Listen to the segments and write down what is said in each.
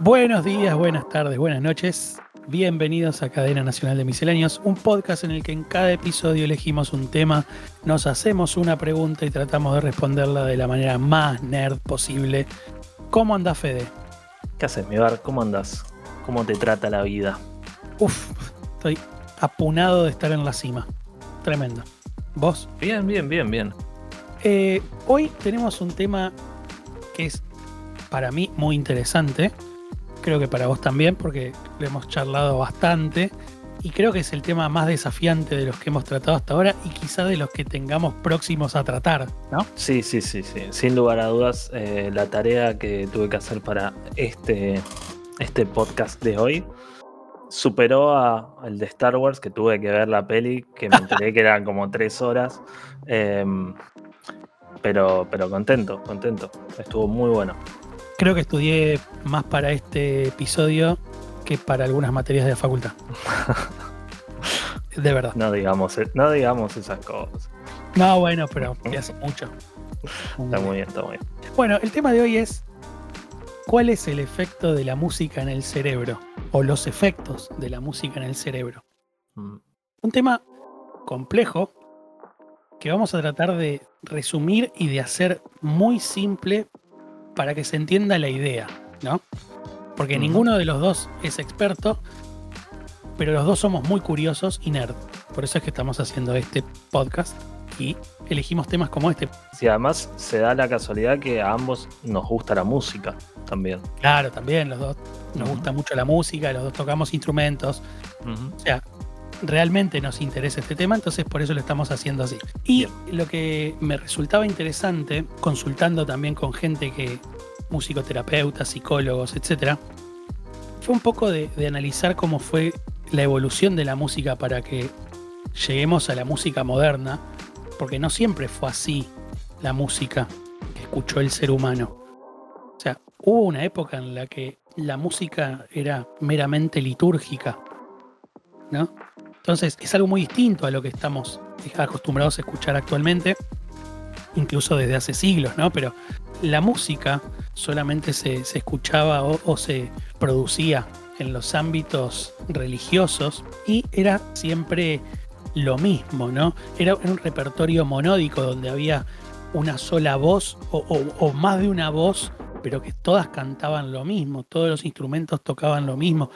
Buenos días, buenas tardes, buenas noches. Bienvenidos a Cadena Nacional de Misceláneos, un podcast en el que en cada episodio elegimos un tema, nos hacemos una pregunta y tratamos de responderla de la manera más nerd posible. ¿Cómo anda Fede? ¿Qué haces, mi bar? ¿Cómo andas? ¿Cómo te trata la vida? Uf, estoy apunado de estar en la cima. Tremendo. ¿Vos? Bien, bien, bien, bien. Eh, hoy tenemos un tema que es para mí muy interesante. Creo que para vos también, porque lo hemos charlado bastante. Y creo que es el tema más desafiante de los que hemos tratado hasta ahora y quizá de los que tengamos próximos a tratar, ¿no? Sí, sí, sí, sí. Sin lugar a dudas, eh, la tarea que tuve que hacer para este, este podcast de hoy superó a el de Star Wars, que tuve que ver la peli, que me enteré que eran como tres horas. Em, pero, pero contento, contento. Estuvo muy bueno. Creo que estudié más para este episodio que para algunas materias de la facultad. de verdad. No digamos, no digamos esas cosas. No, bueno, pero que hace mucho. Está muy bien, está muy bien. Bueno, el tema de hoy es ¿cuál es el efecto de la música en el cerebro? O los efectos de la música en el cerebro. Mm. Un tema complejo que vamos a tratar de resumir y de hacer muy simple para que se entienda la idea, ¿no? Porque ninguno de los dos es experto, pero los dos somos muy curiosos y nerd. Por eso es que estamos haciendo este podcast y elegimos temas como este. Sí, además se da la casualidad que a ambos nos gusta la música también. Claro, también los dos nos gusta mucho la música, los dos tocamos instrumentos, o sea, realmente nos interesa este tema, entonces por eso lo estamos haciendo así. Y lo que me resultaba interesante, consultando también con gente que, musicoterapeutas, psicólogos, etcétera, fue un poco de, de analizar cómo fue la evolución de la música para que lleguemos a la música moderna, porque no siempre fue así la música que escuchó el ser humano. O sea, hubo una época en la que la música era meramente litúrgica, ¿no? Entonces es algo muy distinto a lo que estamos acostumbrados a escuchar actualmente, incluso desde hace siglos, ¿no? Pero la música solamente se, se escuchaba o, se producía en los ámbitos religiosos y era siempre lo mismo, ¿no? Era un repertorio monódico donde había una sola voz o- o más de una voz, pero que todas cantaban lo mismo, todos los instrumentos tocaban lo mismo,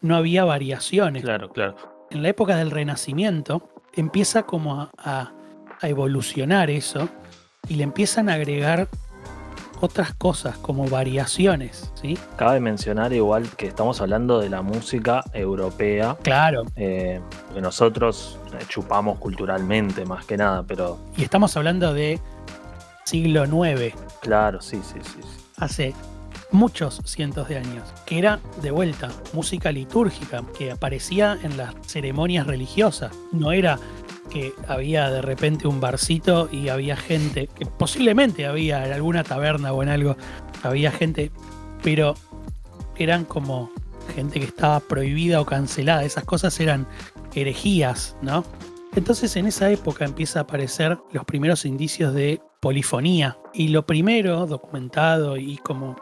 no había variaciones Claro, claro. En la época del Renacimiento empieza como a, a- a evolucionar eso y le empiezan a agregar otras cosas como variaciones, ¿sí? Cabe mencionar igual que estamos hablando de la música europea, Claro, eh, que nosotros eh, chupamos culturalmente más que nada, pero y estamos hablando de siglo IX, claro, sí, sí, sí. sí. hace muchos cientos de años, que era de vuelta música litúrgica, que aparecía en las ceremonias religiosas, no era que había de repente un barcito y había gente, que posiblemente había en alguna taberna o en algo, había gente, pero eran como gente que estaba prohibida o cancelada, esas cosas eran herejías, ¿no? Entonces en esa época empieza a aparecer los primeros indicios de polifonía. Y lo primero documentado y como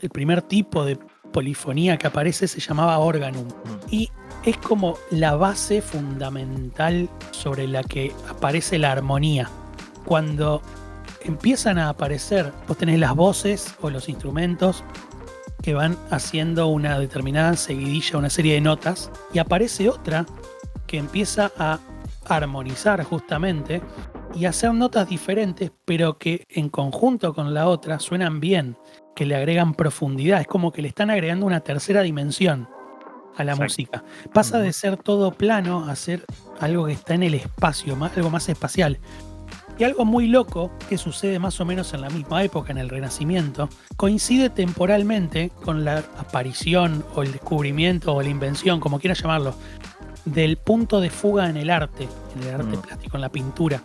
el primer tipo de polifonía que aparece se llamaba organum Mm. y es como la base fundamental sobre la que aparece la armonía. Cuando empiezan a aparecer, vos tenés las voces o los instrumentos que van haciendo una determinada seguidilla, una serie de notas, y aparece otra que empieza a armonizar justamente y hacer notas diferentes, pero que en conjunto con la otra suenan bien, que le agregan profundidad, es como que le están agregando una tercera dimensión a la Exacto. música. Pasa de ser todo plano a ser algo que está en el espacio, más- algo más espacial. Y algo muy loco que sucede más o menos en la misma época, en el Renacimiento, coincide temporalmente con la aparición o el descubrimiento o la invención, como quieras llamarlo, del punto de fuga en el arte, en el arte Mm. plástico, en la pintura.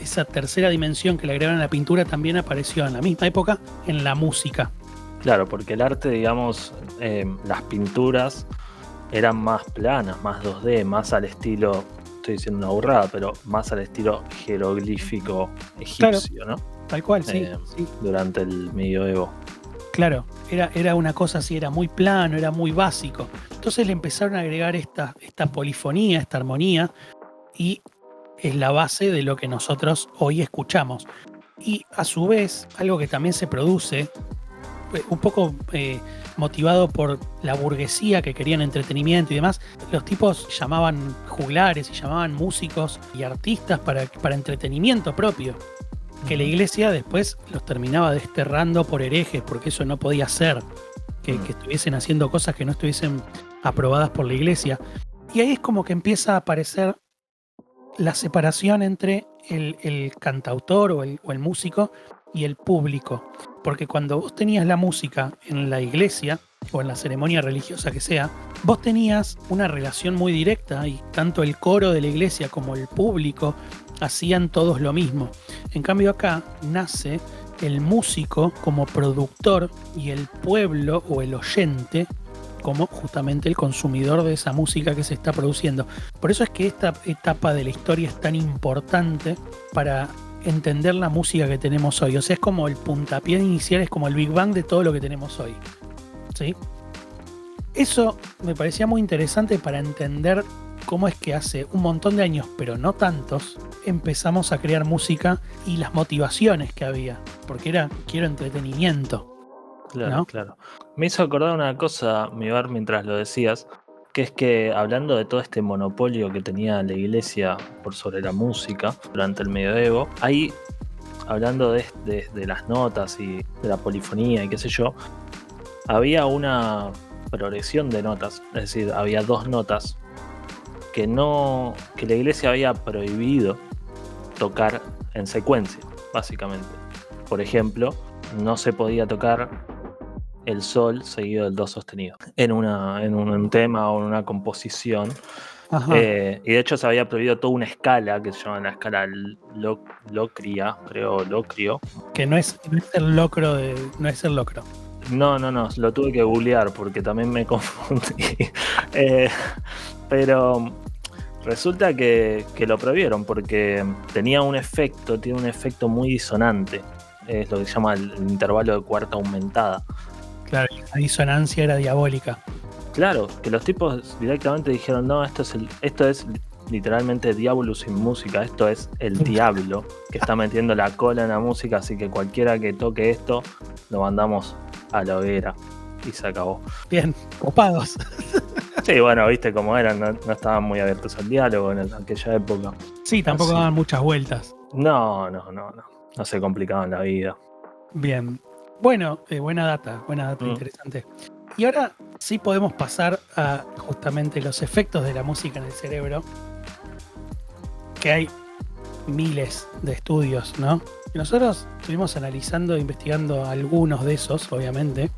Esa tercera dimensión que le agregaron a la pintura también apareció en la misma época en la música. Claro, porque el arte, digamos, eh, las pinturas eran más planas, más 2D, más al estilo, estoy diciendo una burrada, pero más al estilo jeroglífico egipcio, ¿no? Tal cual, sí. Eh, sí. Durante el medioevo. Claro, era, era una cosa así, era muy plano, era muy básico. Entonces le empezaron a agregar esta, esta polifonía, esta armonía, y es la base de lo que nosotros hoy escuchamos. Y a su vez, algo que también se produce, eh, un poco eh, motivado por la burguesía que querían entretenimiento y demás, los tipos llamaban juglares y llamaban músicos y artistas para, para entretenimiento propio. Que la iglesia después los terminaba desterrando por herejes, porque eso no podía ser. Que, que estuviesen haciendo cosas que no estuviesen aprobadas por la iglesia. Y ahí es como que empieza a aparecer la separación entre el, cantautor o el, músico y el público. Porque cuando vos tenías la música en la iglesia o en la ceremonia religiosa que sea, vos tenías una relación muy directa y tanto el coro de la iglesia como el público hacían todos lo mismo. En cambio acá nace el músico como productor y el pueblo o el oyente como justamente el consumidor de esa música que se está produciendo. Por eso es que esta etapa de la historia es tan importante para entender la música que tenemos hoy. O sea, es como el puntapié inicial, es como el Big Bang de todo lo que tenemos hoy. ¿Sí? Eso me parecía muy interesante para entender cómo es que hace un montón de años, pero no tantos, empezamos a crear música y las motivaciones que había. Porque era, quiero entretenimiento. Claro, claro. Me hizo acordar una cosa, mi bar, mientras lo decías, que es que hablando de todo este monopolio que tenía la iglesia por sobre la música durante el medioevo, ahí, hablando de, de, las notas y de la polifonía y qué sé yo, había una progresión de notas, es decir, había dos notas que no que la iglesia había prohibido tocar en secuencia, básicamente. Por ejemplo, no se podía tocar el sol seguido del do sostenido en, una, en un, tema o en una composición. Eh, y de hecho se había prohibido toda una escala que se llama la escala Locria, creo, Locrio. Que no es, el locro de, no es el locro. No, no, no, lo tuve que googlear porque también me confundí. Eh, pero resulta que, que, lo prohibieron porque tenía un efecto, tiene un efecto muy disonante. Es lo que se llama el intervalo de cuarta aumentada. Claro, la disonancia era diabólica. Claro, que los tipos directamente dijeron, no, esto es el, esto es literalmente diablo sin música, esto es el diablo que está metiendo la cola en la música, así que cualquiera que toque esto, lo mandamos a la hoguera. Y se acabó. Bien, copados. Sí, bueno, viste cómo eran, no, estaban muy abiertos al diálogo en aquella época. Sí, tampoco daban muchas vueltas. No, no, no, no. No se complicaban la vida. Bien. Bueno, eh, buena data, buena data, mm. interesante. Y ahora sí podemos pasar a justamente los efectos de la música en el cerebro, que hay miles de estudios, ¿no? Y nosotros estuvimos analizando e investigando algunos de esos, obviamente,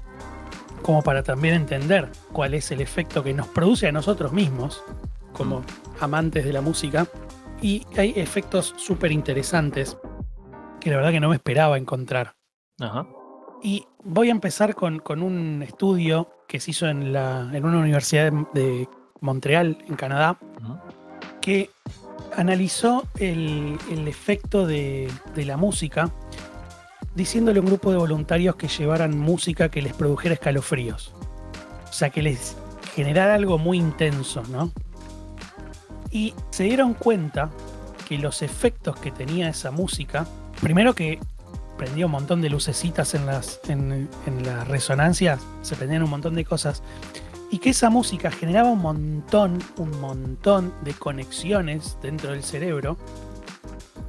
como para también entender cuál es el efecto que nos produce a nosotros mismos, como mm. amantes de la música. Y hay efectos súper interesantes que la verdad que no me esperaba encontrar. Ajá. Y voy a empezar con, un estudio que se hizo en, la, en una universidad de, Montreal, en Canadá, que analizó el, efecto de, la música, diciéndole a un grupo de voluntarios que llevaran música que les produjera escalofríos. O sea, que les generara algo muy intenso, ¿no? Y se dieron cuenta que los efectos que tenía esa música, primero que prendía un montón de lucecitas en las, en, las resonancias, se prendían un montón de cosas, y que esa música generaba un montón, un montón de conexiones dentro del cerebro,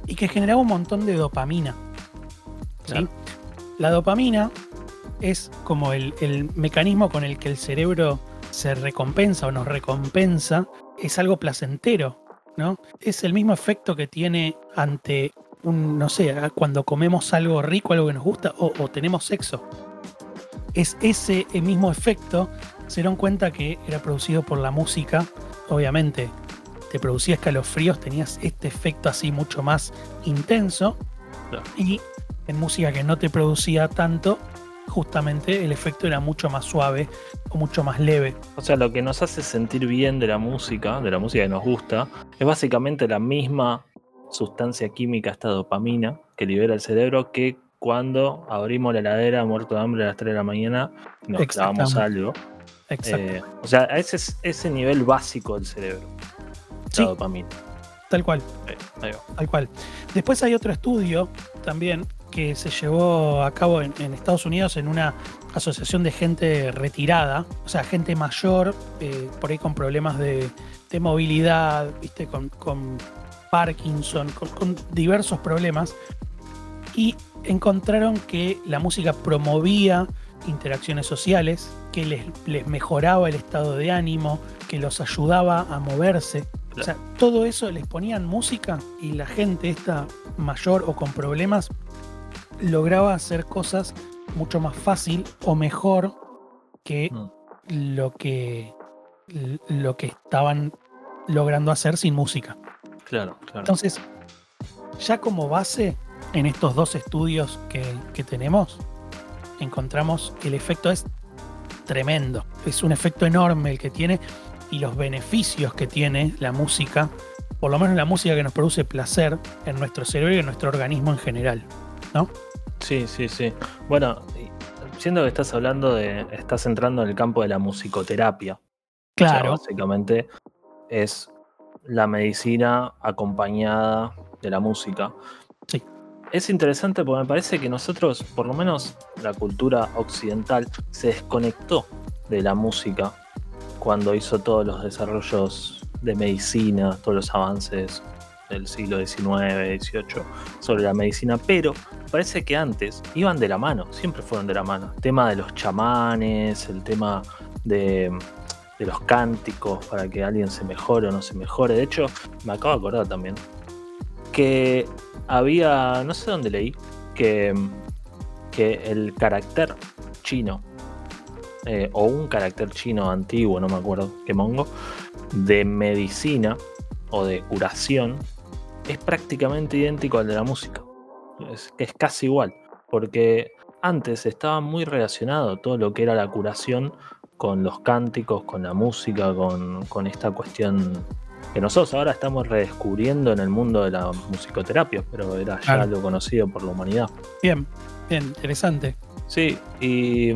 y que generaba un montón de dopamina. La dopamina es como el, el mecanismo con el que el cerebro se recompensa o nos recompensa, es algo placentero, ¿no? Es el mismo efecto que tiene ante no sé, cuando comemos algo rico, algo que nos gusta, o, tenemos sexo. Es ese mismo efecto, se dieron cuenta que era producido por la música, obviamente te producía escalofríos, tenías este efecto así mucho más intenso, y en música que no te producía tanto, justamente el efecto era mucho más suave o mucho más leve. O sea, lo que nos hace sentir bien de la música, de la música que nos gusta, es básicamente la misma sustancia química, esta dopamina que libera el cerebro, que cuando abrimos la heladera muerto de hambre a las 3 de la mañana nos clavamos algo. Eh, o sea, ese es ese nivel básico del cerebro. La dopamina. Tal cual. Tal cual. Después hay otro estudio también que se llevó a cabo en, Estados Unidos en una asociación de gente retirada, o sea, gente mayor, eh, por ahí con problemas de, movilidad, ¿viste? Con, Parkinson, con, diversos problemas, y encontraron que la música promovía interacciones sociales, que les, les mejoraba el estado de ánimo, que los ayudaba a moverse. O sea, todo eso les ponían música y la gente esta mayor o con problemas lograba hacer cosas mucho más fácil o mejor que mm. lo que lo que estaban logrando hacer sin música. Claro, claro. Entonces, ya como base en estos dos estudios que, que tenemos, encontramos que el efecto es tremendo. Es un efecto enorme el que tiene y los beneficios que tiene la música, por lo menos la música que nos produce placer en nuestro cerebro y en nuestro organismo en general, ¿no? Sí, sí, sí. Bueno, siendo que estás hablando de, estás entrando en el campo de la musicoterapia. Claro. básicamente es la medicina acompañada de la música. Sí. Es interesante porque me parece que nosotros, por lo menos la cultura occidental, se desconectó de la música cuando hizo todos los desarrollos de medicina, todos los avances del siglo XIX, XVIII sobre la medicina, pero parece que antes iban de la mano, siempre fueron de la mano. El tema de los chamanes, el tema de, los cánticos para que alguien se mejore o no se mejore. De hecho, me acabo de acordar también que había, no sé dónde leí, que, que el carácter chino eh, o un carácter chino antiguo, no me acuerdo qué mongo, de medicina o de curación, es prácticamente idéntico al de la música. Es, es casi igual, porque antes estaba muy relacionado todo lo que era la curación con los cánticos, con la música, con, esta cuestión que nosotros ahora estamos redescubriendo en el mundo de la musicoterapia, pero era ya algo conocido por la humanidad. Bien, bien, interesante. Sí, y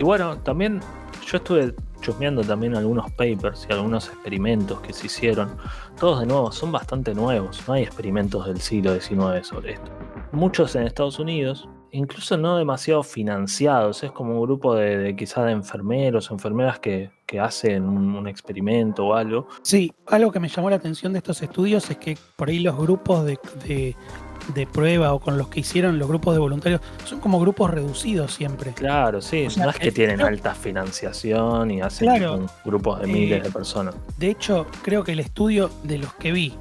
y bueno, también yo estuve chusmeando también algunos papers y algunos experimentos que se hicieron. Todos de nuevo son bastante nuevos, no hay experimentos del siglo XIX sobre esto. Muchos en Estados Unidos, incluso no demasiado financiados, es como un grupo de, quizás de enfermeros o enfermeras que, hacen un, experimento o algo. Sí, algo que me llamó la atención de estos estudios es que por ahí los grupos de de prueba o con los que hicieron los grupos de voluntarios son como grupos reducidos siempre. Claro, sí, no es que tienen alta financiación y hacen grupos de miles de eh, personas. De hecho, creo que el estudio de los que vi,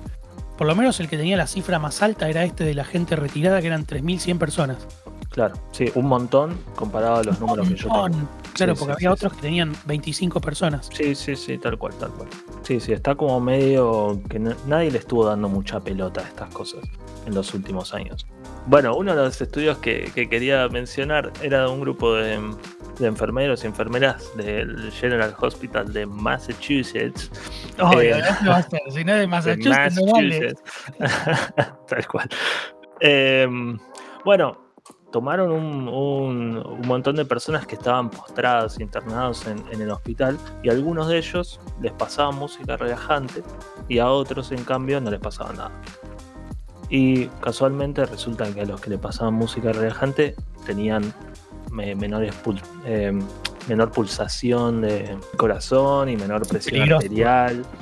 por lo menos el que tenía la cifra más alta era este de la gente retirada, que eran 3.100 personas. Claro, sí, un montón comparado a los números que yo tengo. Claro, porque había otros que tenían 25 personas. Sí, sí, sí, tal cual, tal cual. Sí, sí, está como medio que nadie le estuvo dando mucha pelota a estas cosas en los últimos años. Bueno, uno de los estudios que, quería mencionar era de un grupo de, enfermeros y enfermeras del General Hospital de Massachusetts. Oh, eh, no va a ser, si no de Massachusetts, no vale. Tal cual. Em, bueno, tomaron un, montón de personas que estaban postradas, internados en, en, el hospital, y a algunos de ellos les pasaba música relajante y a otros, en cambio, no les pasaba nada. Y casualmente resulta que a los que le pasaban música relajante tenían menores eh, menor pulsación de corazón y menor presión arterial.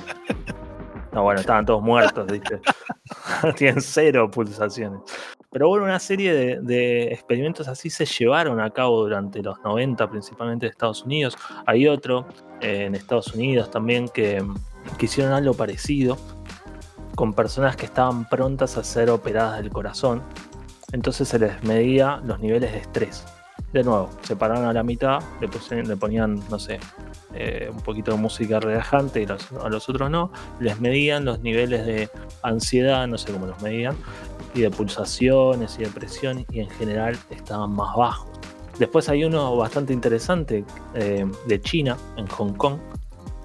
No, bueno, estaban todos muertos, ¿viste? Tienen cero pulsaciones. Pero bueno, una serie de, experimentos así se llevaron a cabo durante los 90, principalmente en Estados Unidos. Hay otro eh, en Estados Unidos también que, que hicieron algo parecido con personas que estaban prontas a ser operadas del corazón. Entonces se les medía los niveles de estrés. De nuevo, se pararon a la mitad, le, ponían, no sé, eh, un poquito de música relajante y a los otros no. Les medían los niveles de ansiedad, no sé cómo los medían, y de pulsaciones y de presión, y en general estaban más bajos. Después hay uno bastante interesante eh, de China, en Hong Kong,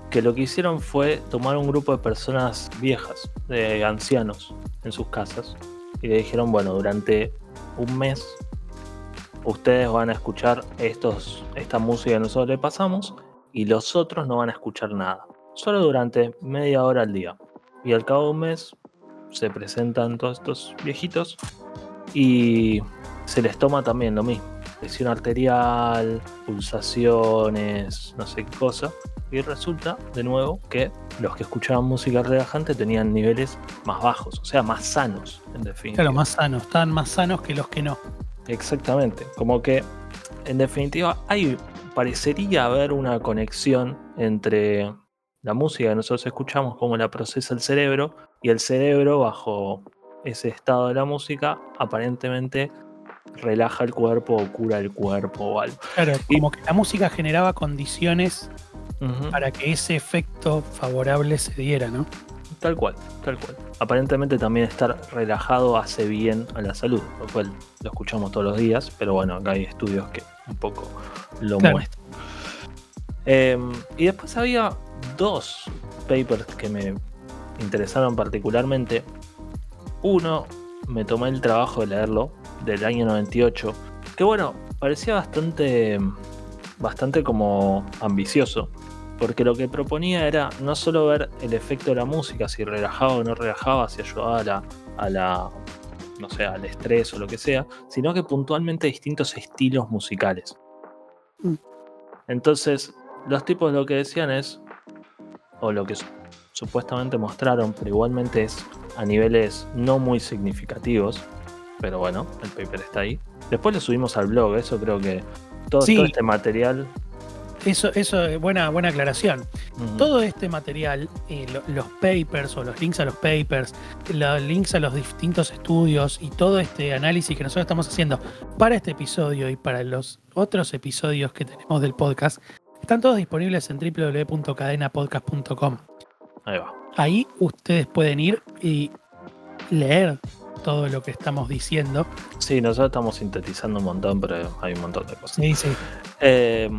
que lo que hicieron fue tomar un grupo de personas viejas, de ancianos, en sus casas, y le dijeron, bueno, durante un mes ustedes van a escuchar estos, esta música que nosotros le pasamos y los otros no van a escuchar nada. Solo durante media hora al día. Y al cabo de un mes se presentan todos estos viejitos y se les toma también lo mismo. Presión arterial, pulsaciones, no sé qué cosa. Y resulta, de nuevo, que los que escuchaban música relajante tenían niveles más bajos, o sea, más sanos, en definitiva. Claro, más sanos, estaban más sanos que los que no. Exactamente, como que en definitiva hay, parecería haber una conexión entre la música que nosotros escuchamos, cómo la procesa el cerebro, y el cerebro bajo ese estado de la música aparentemente relaja el cuerpo o cura el cuerpo o algo. Claro, como que la música generaba condiciones para que ese efecto favorable se diera, ¿no? Tal cual, tal cual. Aparentemente también estar relajado hace bien a la salud, lo cual lo escuchamos todos los días, pero bueno, acá hay estudios que un poco lo muestran. Em, y después había dos papers que me interesaron particularmente. Uno, me tomé el trabajo de leerlo, del año 98, que bueno, parecía bastante, bastante como ambicioso, porque lo que proponía era no solo ver el efecto de la música, si relajaba o no relajaba, si ayudaba a la, a la no sé, al estrés o lo que sea, sino que puntualmente distintos estilos musicales. Mm. Entonces, los tipos lo que decían es, o lo que supuestamente mostraron, pero igualmente es a niveles no muy significativos, pero bueno, el paper está ahí. Después lo subimos al blog, eso creo que todo, este material eso, eso es buena, buena aclaración. Todo este material, eh, los papers o los links a los papers, los links a los distintos estudios y todo este análisis que nosotros estamos haciendo para este episodio y para los otros episodios que tenemos del podcast, están todos disponibles en www.cadenapodcast.com. Ahí va. Ahí ustedes pueden ir y leer todo lo que estamos diciendo. Sí, nosotros estamos sintetizando un montón, pero hay un montón de cosas. Sí, sí. Eh,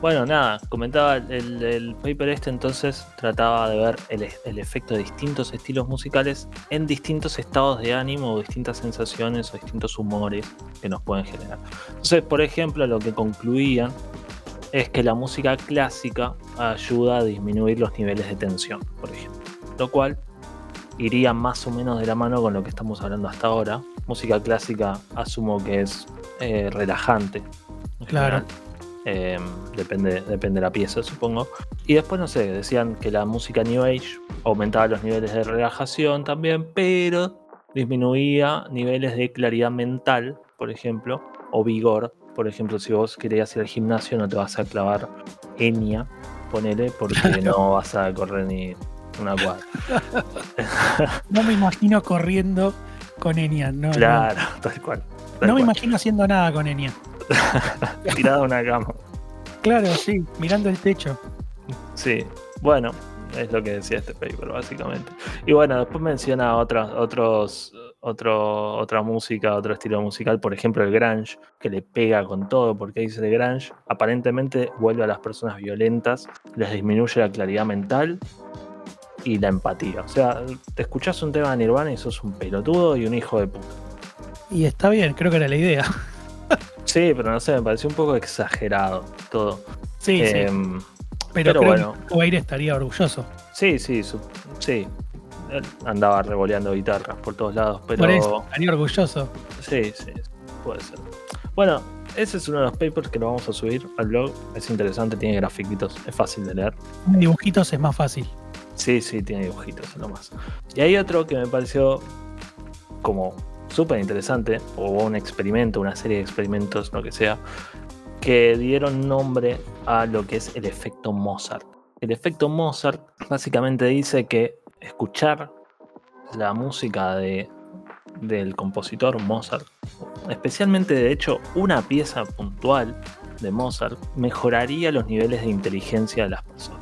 bueno, nada, comentaba el, paper este entonces trataba de ver el, efecto de distintos estilos musicales en distintos estados de ánimo o distintas sensaciones o distintos humores que nos pueden generar. Entonces, por ejemplo, lo que concluían es que la música clásica ayuda a disminuir los niveles de tensión, por ejemplo. Lo cual iría más o menos de la mano con lo que estamos hablando hasta ahora. Música clásica asumo que es eh, relajante. Claro. Em, depende, depende de la pieza, supongo. Y después, no sé, decían que la música New Age aumentaba los niveles de relajación también, pero disminuía niveles de claridad mental, por ejemplo, o vigor. Por ejemplo, si vos querías ir al gimnasio, no te vas a clavar Enya, ponele, porque no vas a correr ni una cuadra. no me imagino corriendo con Enya, no. Claro, tal cual. No me imagino haciendo nada con Enya. Tirado una cama. Claro, sí, mirando el techo. Sí, bueno, es lo que decía este paper, básicamente. Y bueno, después menciona otras, otros, otro, otra música, otro estilo musical, por ejemplo el grunge, que le pega con todo, porque dice de grunge, aparentemente vuelve a las personas violentas, les disminuye la claridad mental y la empatía. O sea, te escuchas un tema de Nirvana y sos un pelotudo y un hijo de puta. Y está bien, creo que era la idea. Sí, pero no sé, me pareció un poco exagerado todo. Sí, sí. Em, pero, bueno. que estaría orgulloso. Sí, sí, sí. andaba revoleando guitarras por todos lados, pero. Por eso, estaría orgulloso. Sí, sí, puede ser. Bueno, ese es uno de los papers que lo vamos a subir al blog. Es interesante, tiene grafiquitos, es fácil de leer. Dibujitos es más fácil. Sí, sí, tiene dibujitos nomás. Y hay otro que me pareció como súper interesante, o un experimento, una serie de experimentos, lo que sea, que dieron nombre a lo que es el efecto Mozart. El efecto Mozart básicamente dice que escuchar la música de, del compositor Mozart, especialmente de hecho una pieza puntual de Mozart, mejoraría los niveles de inteligencia de las personas.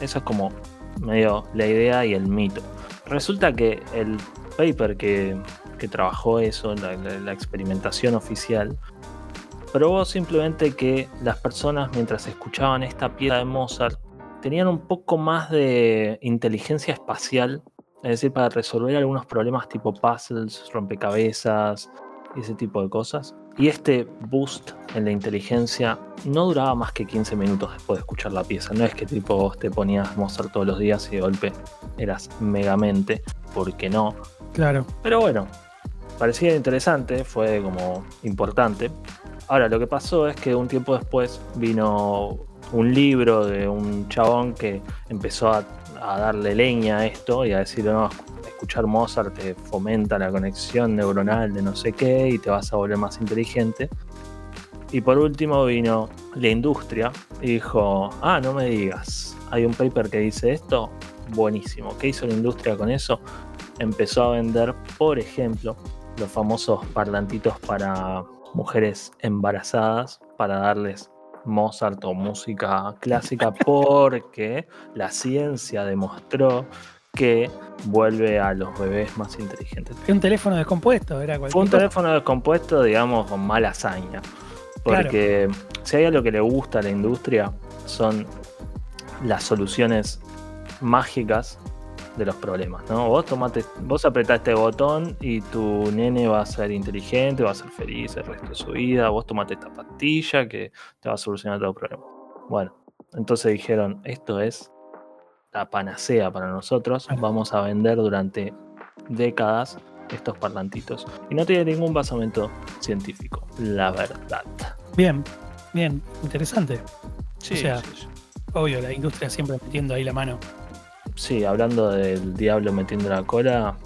Eso es como medio la idea y el mito. Resulta que el paper que, que trabajó eso, la, la, experimentación oficial, probó simplemente que las personas mientras escuchaban esta pieza de Mozart tenían un poco más de inteligencia espacial, es decir, para resolver algunos problemas tipo puzzles, rompecabezas, ese tipo de cosas. Y este boost en la inteligencia no duraba más que 15 minutos después de escuchar la pieza. No es que tipo vos te ponías Mozart todos los días y de golpe eras megamente, porque no. Claro. Pero bueno, parecía interesante, fue como importante. Ahora, lo que pasó es que un tiempo después vino un libro de un chabón que empezó a, darle leña a esto y a decir, no, escuchar Mozart te fomenta la conexión neuronal de no sé qué y te vas a volver más inteligente. Y por último vino la industria y dijo, ah, no me digas, hay un paper que dice esto, buenísimo. ¿Qué hizo la industria con eso? Empezó a vender, por ejemplo, los famosos parlantitos para mujeres embarazadas para darles Mozart o música clásica porque la ciencia demostró que vuelve a los bebés más inteligentes. Un teléfono descompuesto, era Fue un teléfono descompuesto, digamos, con mala hazaña. Porque si hay algo que le gusta a la industria, son las soluciones mágicas de los problemas, ¿no? Vos tomate, vos apretás este botón y tu nene va a ser inteligente, va a ser feliz el resto de su vida, vos tomate esta pastilla que te va a solucionar todo el problema. Bueno, entonces dijeron, esto es la panacea para nosotros, vamos a vender durante décadas estos parlantitos. Y no tiene ningún basamento científico, la verdad. Bien, bien, interesante. Sí, o sea, obvio, la industria siempre metiendo ahí la mano sí, hablando del diablo metiendo la cola,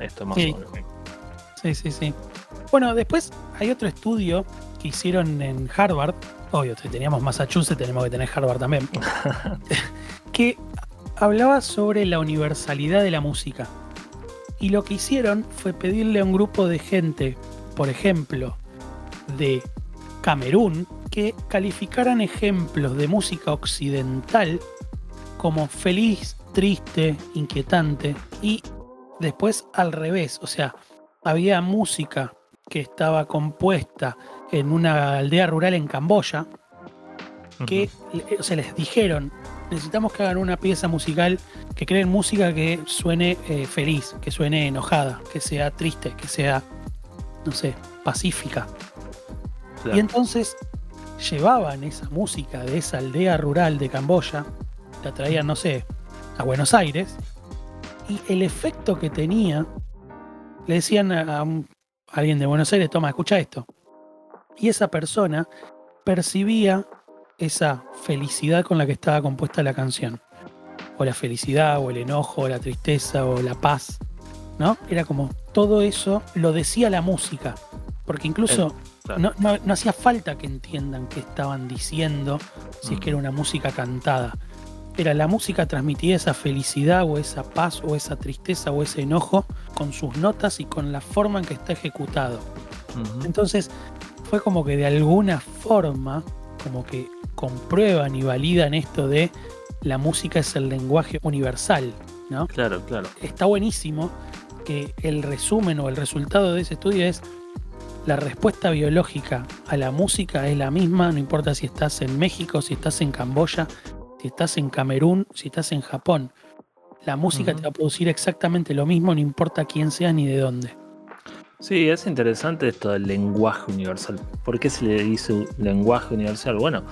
esto es más sí. o menos. Sí, sí, sí. Bueno, después hay otro estudio que hicieron en Harvard. Obvio, si teníamos Massachusetts, tenemos que tener Harvard también. que hablaba sobre la universalidad de la música. Y lo que hicieron fue pedirle a un grupo de gente, por ejemplo, de Camerún, que calificaran ejemplos de música occidental como feliz, triste, inquietante y después al revés, o sea, había música que estaba compuesta en una aldea rural en Camboya que se les dijeron, necesitamos que hagan una pieza musical que creen música que suene eh, feliz, que suene enojada, que sea triste, que sea, no sé, pacífica. Y entonces llevaban esa música de esa aldea rural de Camboya, la traían, no sé, a Buenos Aires y el efecto que tenía, le decían a, alguien de Buenos Aires, toma, escucha esto. Y esa persona percibía esa felicidad con la que estaba compuesta la canción. O la felicidad, o el enojo, o la tristeza, o la paz. ¿No? Era como todo eso lo decía la música. Porque incluso no, no, hacía falta que entiendan qué estaban diciendo si es que era una música cantada era la música transmitía esa felicidad o esa paz o esa tristeza o ese enojo con sus notas y con la forma en que está ejecutado. Entonces fue como que de alguna forma, como que comprueban y validan esto de la música es el lenguaje universal, ¿no? Claro, claro. Está buenísimo que el resumen o el resultado de ese estudio es la respuesta biológica a la música es la misma, no importa si estás en México, si estás en Camboya, si estás en Camerún, si estás en Japón. La música te va a producir exactamente lo mismo, no importa quién seas ni de dónde. Sí, es interesante esto del lenguaje universal. ¿Por qué se le dice lenguaje universal? Bueno,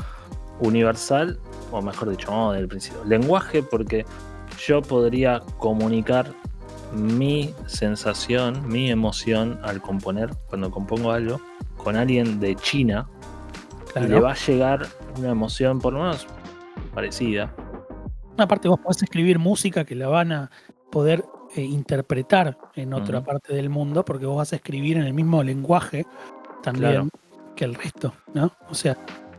universal, o mejor dicho, vamos del principio. Lenguaje porque yo podría comunicar mi sensación, mi emoción al componer, cuando compongo algo, con alguien de China, y le va a llegar una emoción, por lo menos parecida. Aparte vos podés escribir música que la van a poder eh, interpretar en otra parte del mundo, porque vos vas a escribir en el mismo lenguaje también que el resto, ¿no? O sea,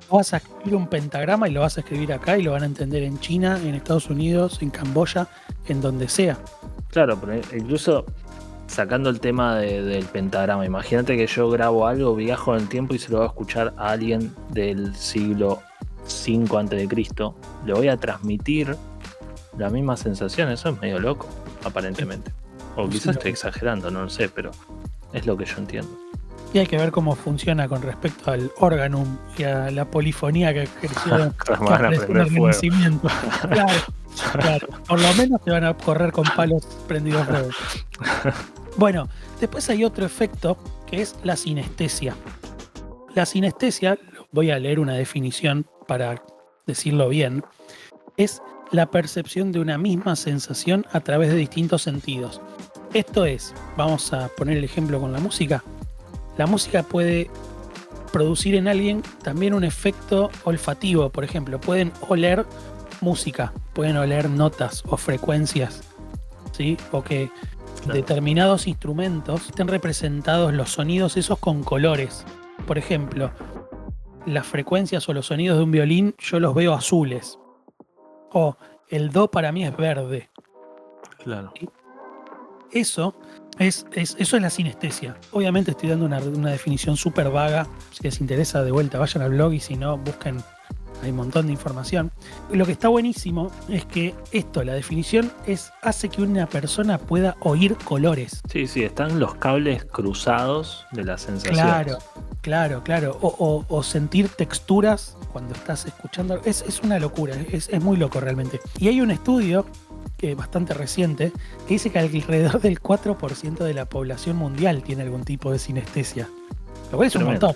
vos vas a escribir un pentagrama y lo vas a escribir acá y lo van a entender en China, en Estados Unidos, en Camboya, en donde sea. Claro, pero incluso sacando el tema del pentagrama, imagínate que yo grabo algo, viajo en el tiempo y se lo voy a escuchar a alguien del siglo 5 antes de Cristo, le voy a transmitir la misma sensación. Eso es medio loco, aparentemente. O quizás estoy exagerando, no lo sé, pero es lo que yo entiendo. Y hay que ver cómo funciona con respecto al organum y a la polifonía que ejerció el renacimiento. claro, claro. Por lo menos te van a correr con palos prendidos fuego. Bueno, después hay otro efecto que es la sinestesia. La sinestesia, voy a leer una definición para decirlo bien, es la percepción de una misma sensación a través de distintos sentidos. Esto es, vamos a poner el ejemplo con la música, la música puede producir en alguien también un efecto olfativo, por ejemplo, pueden oler música, pueden oler notas o frecuencias, ¿sí? O que determinados instrumentos estén representados los sonidos esos con colores. Por ejemplo, las frecuencias o los sonidos de un violín yo los veo azules. O el do para mí es verde. Claro. Eso es, eso es la sinestesia. Obviamente estoy dando una, una definición súper vaga. Si les interesa, de vuelta, vayan al blog y si no, busquen hay un montón de información. Lo que está buenísimo es que esto, la definición, es hace que una persona pueda oír colores. Sí, sí, están los cables cruzados de la sensación. Claro, claro, claro. O, sentir texturas cuando estás escuchando. Es, una locura, es, es, muy loco realmente. Y hay un estudio que es bastante reciente que dice que alrededor del 4% de la población mundial tiene algún tipo de sinestesia. Lo cual es un montón.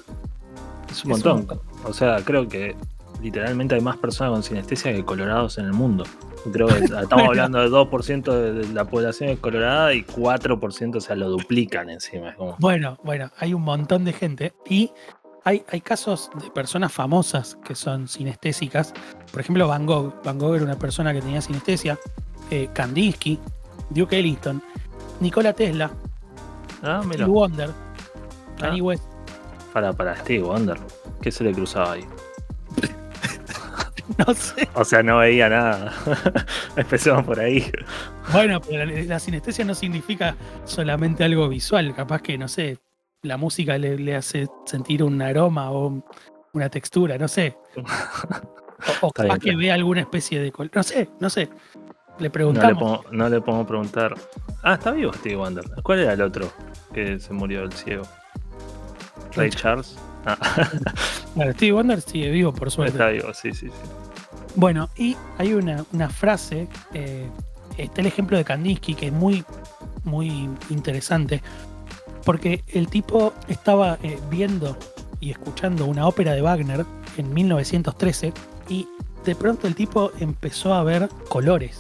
Es un montón. O sea, creo que literalmente hay más personas con sinestesia que colorados en el mundo. Creo que estamos hablando de 2% de la población es colorada y 4% o sea, lo duplican encima. Bueno, bueno, hay un montón de gente y hay, hay, casos de personas famosas que son sinestésicas. Por ejemplo, Van Gogh. Van Gogh era una persona que tenía sinestesia. Eh, Kandinsky, Duke Ellington, Nikola Tesla, ah, Steve Wonder, Kanye ah. West. Para, para Steve Wonder. ¿Qué se le cruzaba ahí? no sé. O sea, no veía nada. Empecemos por ahí. Bueno, pero la, sinestesia no significa solamente algo visual. Capaz que, no sé, la música le, hace sentir un aroma o una textura, no sé. O, capaz que vea alguna especie de color. No sé, no sé. Le preguntamos. No le, podemos preguntar. Ah, está vivo Steve Wonder. ¿Cuál era el otro que se murió del ciego? Ray Charles. Ah. Bueno, Steve Wonder sigue vivo, por suerte. Está vivo, sí, sí, sí. Bueno, y hay una, frase, eh, está el ejemplo de Kandinsky, que es muy, muy interesante, porque el tipo estaba eh, viendo y escuchando una ópera de Wagner en 1913 y de pronto el tipo empezó a ver colores.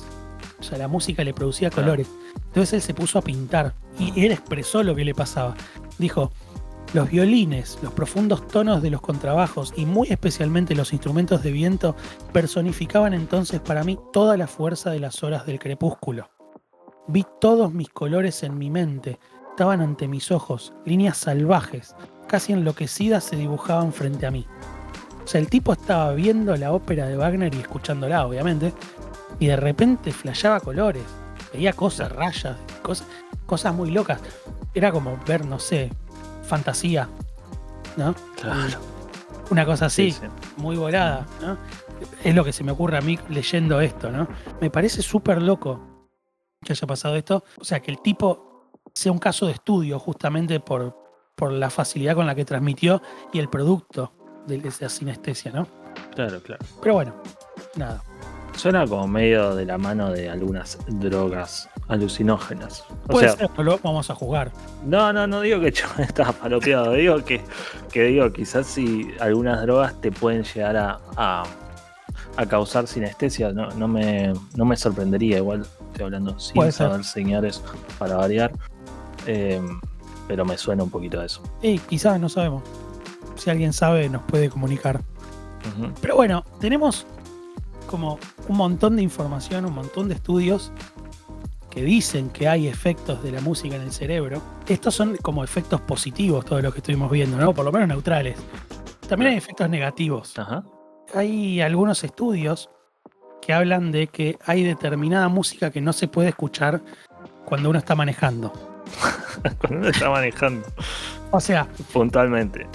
O sea, la música le producía colores. Entonces él se puso a pintar y él expresó lo que le pasaba. Dijo, los violines, los profundos tonos de los contrabajos y muy especialmente los instrumentos de viento personificaban entonces para mí toda la fuerza de las horas del crepúsculo. Vi todos mis colores en mi mente, estaban ante mis ojos, líneas salvajes, casi enloquecidas se dibujaban frente a mí. O sea, el tipo estaba viendo la ópera de Wagner y escuchándola, obviamente, y de repente flasheaba colores, veía cosas, rayas, cosas, cosas muy locas. Era como ver, no sé, fantasía, ¿no? Claro. Una cosa así, muy volada, ¿no? Es lo que se me ocurre a mí leyendo esto, ¿no? Me parece súper loco que haya pasado esto. O sea, que el tipo sea un caso de estudio justamente por, por la facilidad con la que transmitió y el producto de esa sinestesia, ¿no? Claro, claro. Pero bueno, nada. Suena como medio de la mano de algunas drogas alucinógenas. O Puede ser, pero vamos a jugar. No, no, no digo que yo estaba palopeado, digo que, que digo, quizás si algunas drogas te pueden llegar a, a, causar sinestesia, no, no, me, no me sorprendería, igual estoy hablando sin saber señales para variar. Em, pero me suena un poquito a eso. Y quizás no sabemos. Si alguien sabe, nos puede comunicar. Pero bueno, tenemos como un montón de información, un montón de estudios que dicen que hay efectos de la música en el cerebro. Estos son como efectos positivos, todos los que estuvimos viendo, ¿no? Por lo menos neutrales. También hay efectos negativos. Hay algunos estudios que hablan de que hay determinada música que no se puede escuchar cuando uno está manejando. cuando uno está manejando. O sea, puntualmente.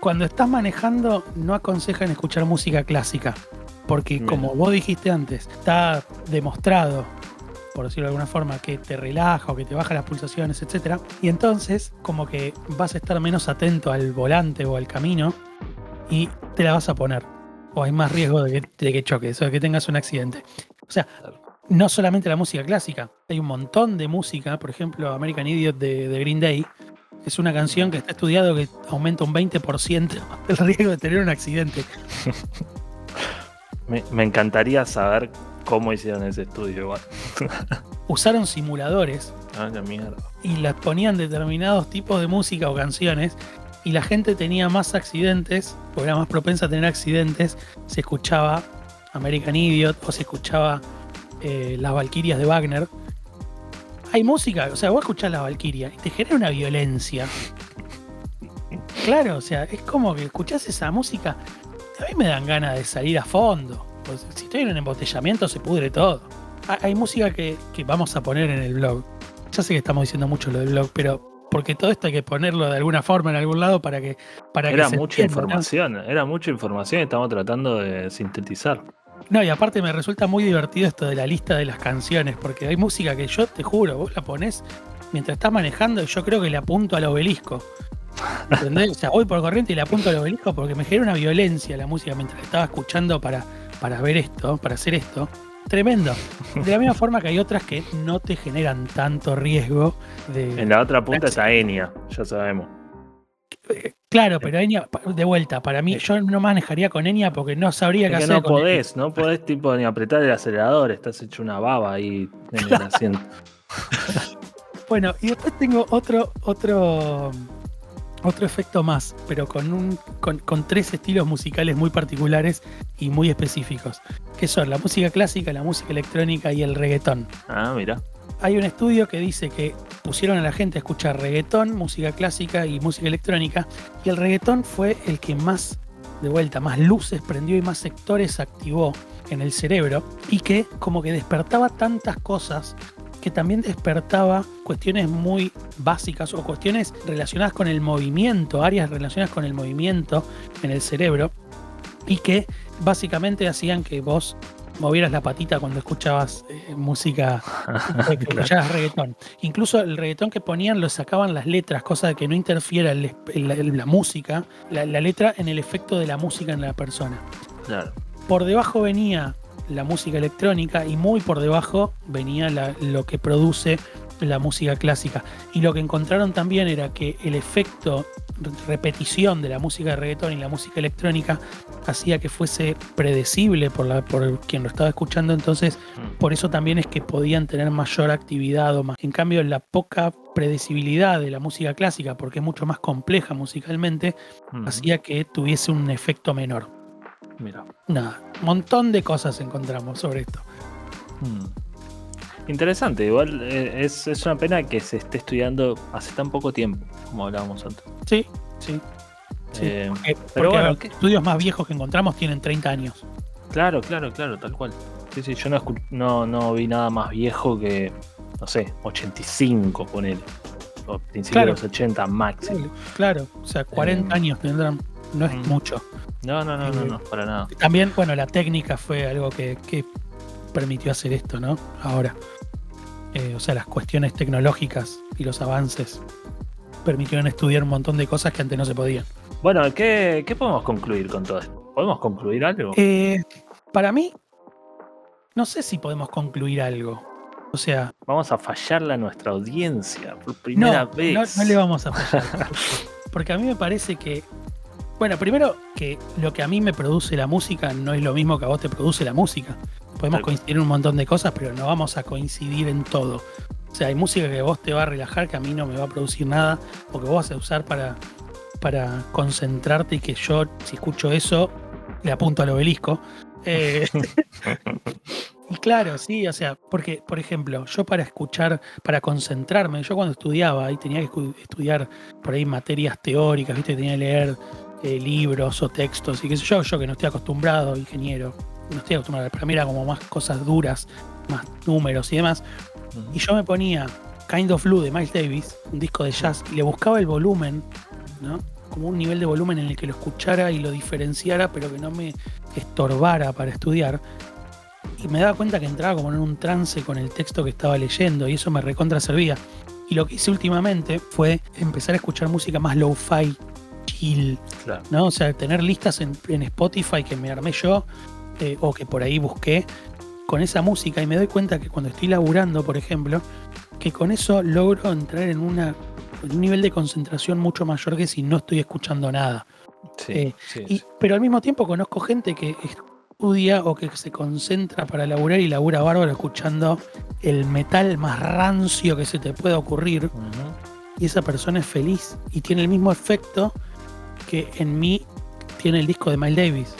Cuando estás manejando, no aconsejan escuchar música clásica porque como vos dijiste antes, está demostrado, por decirlo de alguna forma, que te relaja o que te baja las pulsaciones, etc. Y entonces como que vas a estar menos atento al volante o al camino y te la vas a poner. O hay más riesgo de que, choques o de que tengas un accidente. O sea, no solamente la música clásica, hay un montón de música, por ejemplo, American Idiot de, Green Day, Es una canción que está estudiado que aumenta un 20% el riesgo de tener un accidente. me, me encantaría saber cómo hicieron ese estudio igual. Usaron simuladores Ah, la mierda. y las ponían determinados tipos de música o canciones y la gente tenía más accidentes, o era más propensa a tener accidentes, se escuchaba American Idiot o se escuchaba eh, Las Valquirias de Wagner. Hay música, o sea, vos escuchás Las Valquirias y te genera una violencia. Claro, o sea, es como que escuchás esa música, a mí me dan ganas de salir a fondo. Pues, si estoy en un embotellamiento se pudre todo. Ha- Hay música que, que vamos a poner en el blog. Ya sé que estamos diciendo mucho lo del blog, pero porque todo esto hay que ponerlo de alguna forma en algún lado para que para Era que se mucha entienda, ¿no? información, era mucha información y estamos tratando de sintetizar. No, y aparte me resulta muy divertido esto de la lista de las canciones, porque hay música que yo te juro, vos la pones mientras estás manejando y yo creo que le apunto al obelisco. ¿Entendés? O sea, voy por corriente y le apunto al obelisco porque me genera una violencia la música mientras estaba escuchando para, para ver esto, para hacer esto. Tremendo. De la misma forma que hay otras que no te generan tanto riesgo de. En la otra punta está Enya, ya sabemos. Claro, pero Enya, de vuelta, para mí, yo no manejaría con Enya porque no sabría Es qué que hacer. no con Enya. podés, no podés tipo ni apretar el acelerador, estás hecho una baba ahí en el asiento. Bueno, y después tengo otro, otro, otro efecto más, pero con, un, con, con tres estilos musicales muy particulares y muy específicos, que son la música clásica, la música electrónica y el reggaetón. Ah, mira. Hay un estudio que dice que pusieron a la gente a escuchar reggaetón, música clásica y música electrónica, y el reggaetón fue el que más, de vuelta, más luces prendió y más sectores activó en el cerebro, y que como que despertaba tantas cosas que también despertaba cuestiones muy básicas o cuestiones relacionadas con el movimiento, áreas relacionadas con el movimiento en el cerebro, y que básicamente hacían que vos movieras la patita cuando escuchabas eh, música que Claro. escuchabas reggaetón. Incluso el reggaetón que ponían lo sacaban las letras, cosa de que no interfiera el- el- el- la música, la, la letra en el efecto de la música en la persona. Claro. Por debajo venía la música electrónica y muy por debajo venía la- lo que produce la música clásica. Y lo que encontraron también era que el efecto re- repetición de la música de reggaetón y la música electrónica hacía que fuese predecible por, la, por quien lo estaba escuchando, entonces Mm. por eso también es que podían tener mayor actividad o más. En cambio, la poca predecibilidad de la música clásica, porque es mucho más compleja musicalmente, Mm. hacía que tuviese un efecto menor. Mira. Nada, un montón de cosas encontramos sobre esto. Mm. Interesante, igual eh, es, es una pena que se esté estudiando hace tan poco tiempo, como hablábamos antes. Sí, sí. sí. Eh, porque pero porque bueno, los ¿qué? estudios más viejos que encontramos tienen 30 años. Claro, claro, claro, tal cual. Sí, sí, yo no, no, no vi nada más viejo que, no sé, 85, ponele. O principios Claro. de los 80 máximo. Claro, o sea, 40 Eh, años tendrán. No es mm. mucho. No, no, no, no, no, para nada. También, bueno, la técnica fue algo que, que permitió hacer esto, ¿no? Ahora. Eh, o sea, las cuestiones tecnológicas y los avances permitieron estudiar un montón de cosas que antes no se podían. Bueno, ¿qué, qué podemos concluir con todo esto? ¿Podemos concluir algo? Eh, para mí, no sé si podemos concluir algo. O sea, Vamos a fallarle a nuestra audiencia por primera no, vez. no, no le vamos a fallar. Porque a mí me parece que. Bueno, primero que lo que a mí me produce la música no es lo mismo que a vos te produce la música. Podemos coincidir en un montón de cosas, pero no vamos a coincidir en todo. O sea, hay música que vos te va a relajar, que a mí no me va a producir nada, o que vos vas a usar para, para concentrarte y que yo, si escucho eso, le apunto al obelisco. Eh, y claro, sí, o sea, porque, por ejemplo, yo para escuchar, para concentrarme, yo cuando estudiaba y tenía que estudiar por ahí materias teóricas, ¿viste? Tenía que leer eh, libros o textos y qué sé yo, yo que no estoy acostumbrado, ingeniero, no estoy acostumbrado, para mí era como más cosas duras, más números y demás. Y yo me ponía Kind of Blue de Miles Davis, un disco de jazz, y le buscaba el volumen, ¿no? Como un nivel de volumen en el que lo escuchara y lo diferenciara, pero que no me estorbara para estudiar. Y me daba cuenta que entraba como en un trance con el texto que estaba leyendo, y eso me recontra servía. Y lo que hice últimamente fue empezar a escuchar música más low-fi, chill, Claro. ¿no? O sea, tener listas en, en Spotify que me armé yo eh, o que por ahí busqué con esa música y me doy cuenta que cuando estoy laburando, por ejemplo, que con eso logro entrar en una un nivel de concentración mucho mayor que si no estoy escuchando nada. Sí, Eh, sí, Y- sí. pero al mismo tiempo conozco gente que estudia o que se concentra para laburar y labura bárbaro escuchando el metal más rancio que se te pueda ocurrir y esa persona es feliz y tiene el mismo efecto que en mí tiene el disco de Miles Davis.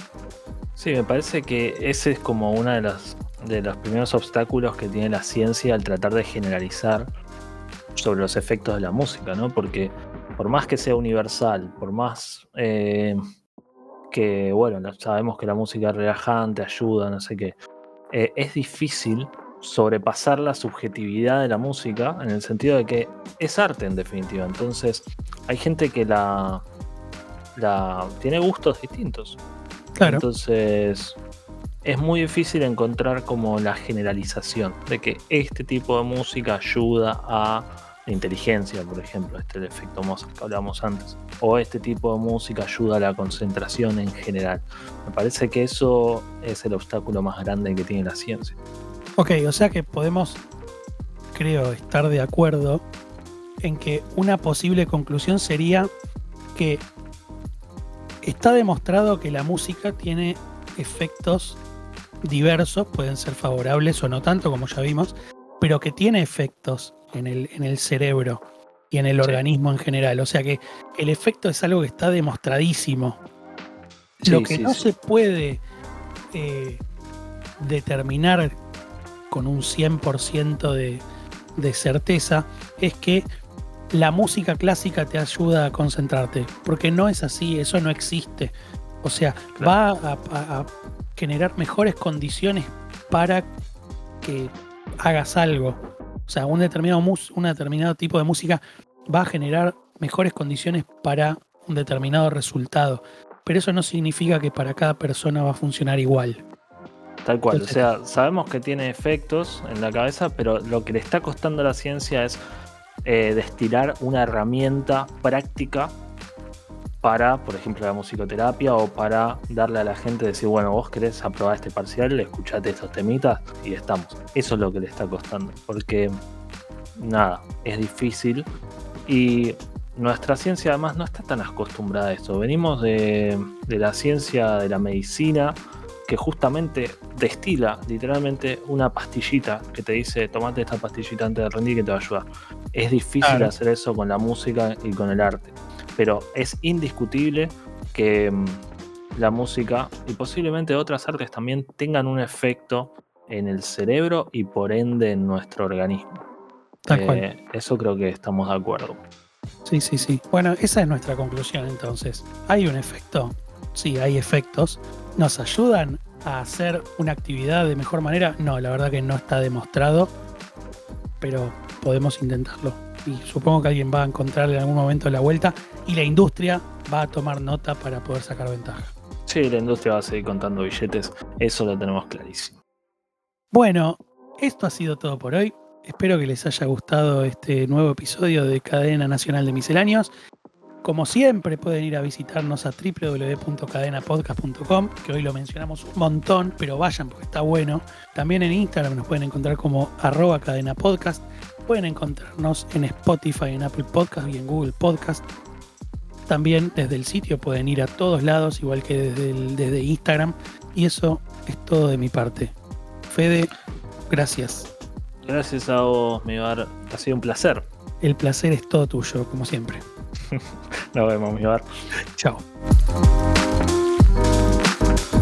Sí, me parece que ese es como uno de los, de los primeros obstáculos que tiene la ciencia al tratar de generalizar sobre los efectos de la música, ¿no? Porque por más que sea universal, por más eh, que, bueno, sabemos que la música es relajante, ayuda, no sé qué, eh, es difícil sobrepasar la subjetividad de la música en el sentido de que es arte en definitiva. Entonces, hay gente que la, la tiene gustos distintos. Claro, Entonces, es muy difícil encontrar como la generalización de que este tipo de música ayuda a la inteligencia, por ejemplo, este es el efecto Mozart que hablábamos antes, o este tipo de música ayuda a la concentración en general. Me parece que eso es el obstáculo más grande que tiene la ciencia. ok, o sea que podemos, creo, estar de acuerdo en que una posible conclusión sería que está demostrado que la música tiene efectos diversos, pueden ser favorables o no tanto, como ya vimos, pero que tiene efectos en el, en el cerebro y en el Sí. organismo en general. O sea que el efecto es algo que está demostradísimo. Sí, Lo que sí, no se puede eh, determinar con un 100% de, de certeza es que la música clásica te ayuda a concentrarte, porque no es así, eso no existe. O sea, Claro. va a, a- a generar mejores condiciones para que hagas algo. O sea, un determinado, mus- un determinado tipo de música va a generar mejores condiciones para un determinado resultado. Pero eso no significa que para cada persona va a funcionar igual. Tal cual, Entonces- o sea, sabemos que tiene efectos en la cabeza, pero lo que le está costando a la ciencia es eh, destilar una herramienta práctica para, por ejemplo, la musicoterapia o para darle a la gente decir, bueno, vos querés aprobar este parcial, escuchate estos temitas y estamos. Eso es lo que le está costando, porque nada, es difícil y nuestra ciencia además no está tan acostumbrada a esto. Venimos de la ciencia de la medicina que justamente destila literalmente una pastillita que te dice tomate esta pastillita antes de rendir que te va a ayudar. Es difícil Claro. hacer eso con la música y con el arte, pero es indiscutible que mm, la música y posiblemente otras artes también tengan un efecto en el cerebro y por ende en nuestro organismo. Tal Eh, cual. Eso creo que estamos de acuerdo. Sí, sí, sí. Bueno, esa es nuestra conclusión entonces. ¿Hay un efecto? Sí, hay efectos. ¿Nos ayudan a hacer una actividad de mejor manera? No, la verdad que no está demostrado, pero podemos intentarlo. Y supongo que alguien va a encontrar en algún momento la vuelta y la industria va a tomar nota para poder sacar ventaja. Sí, la industria va a seguir contando billetes, eso lo tenemos clarísimo. Bueno, esto ha sido todo por hoy. Espero que les haya gustado este nuevo episodio de Cadena Nacional de Misceláneos. Como siempre, pueden ir a visitarnos a www.cadenapodcast.com, que hoy lo mencionamos un montón, pero vayan porque está bueno. También en Instagram nos pueden encontrar como arroba cadenapodcast. Pueden encontrarnos en Spotify, en Apple Podcast y en Google Podcast. También desde el sitio pueden ir a todos lados, igual que desde, el- desde Instagram. Y eso es todo de mi parte. Fede, gracias. Gracias a vos, mi bar. Ha sido un placer. El placer es todo tuyo, como siempre. Nos vemos, mi bar. Chao.